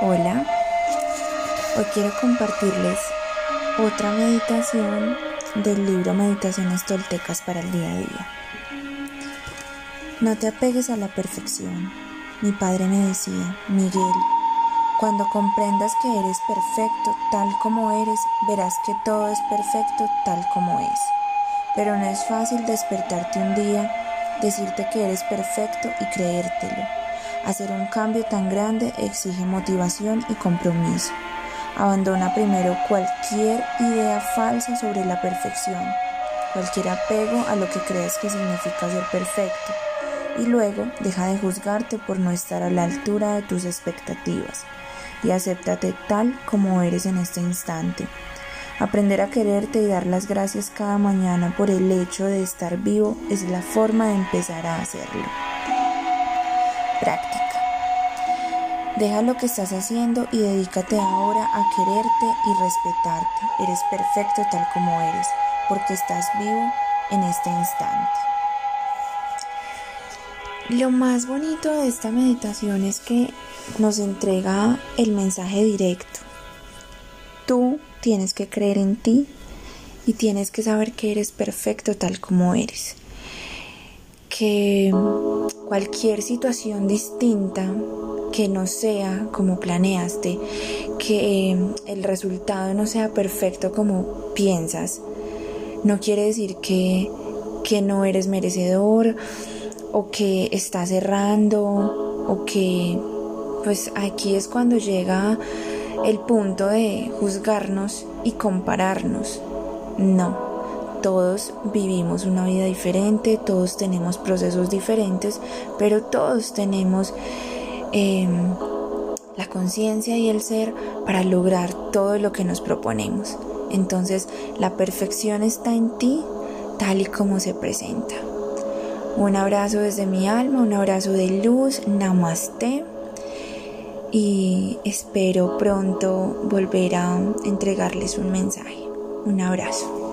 Hola, hoy quiero compartirles otra meditación del libro Meditaciones Toltecas para el día a día. No te apegues a la perfección. Mi padre me decía, Miguel, cuando comprendas que eres perfecto tal como eres, verás que todo es perfecto tal como es. Pero no es fácil despertarte un día, decirte que eres perfecto y creértelo Hacer un cambio tan grande exige motivación y compromiso. Abandona primero cualquier idea falsa sobre la perfección, cualquier apego a lo que crees que significa ser perfecto, y luego deja de juzgarte por no estar a la altura de tus expectativas y acéptate tal como eres en este instante. Aprender a quererte y dar las gracias cada mañana por el hecho de estar vivo es la forma de empezar a hacerlo. Práctica. Deja lo que estás haciendo y dedícate ahora a quererte y respetarte. Eres perfecto tal como eres, porque estás vivo en este instante. Lo más bonito de esta meditación es que nos entrega el mensaje directo. Tú tienes que creer en ti y tienes que saber que eres perfecto tal como eres. Que cualquier situación distinta que no sea como planeaste, que em, el resultado no sea perfecto como piensas, no quiere decir que, que no eres merecedor o que estás errando o que pues aquí es cuando llega el punto de juzgarnos y compararnos. No, todos vivimos una vida diferente, todos tenemos procesos diferentes, pero todos tenemos Em, la conciencia y el ser para lograr todo lo que nos proponemos. Entonces la perfección está en ti tal y como se presenta. Un abrazo desde mi alma, un abrazo de luz, namaste y espero pronto volver a entregarles un mensaje. Un abrazo.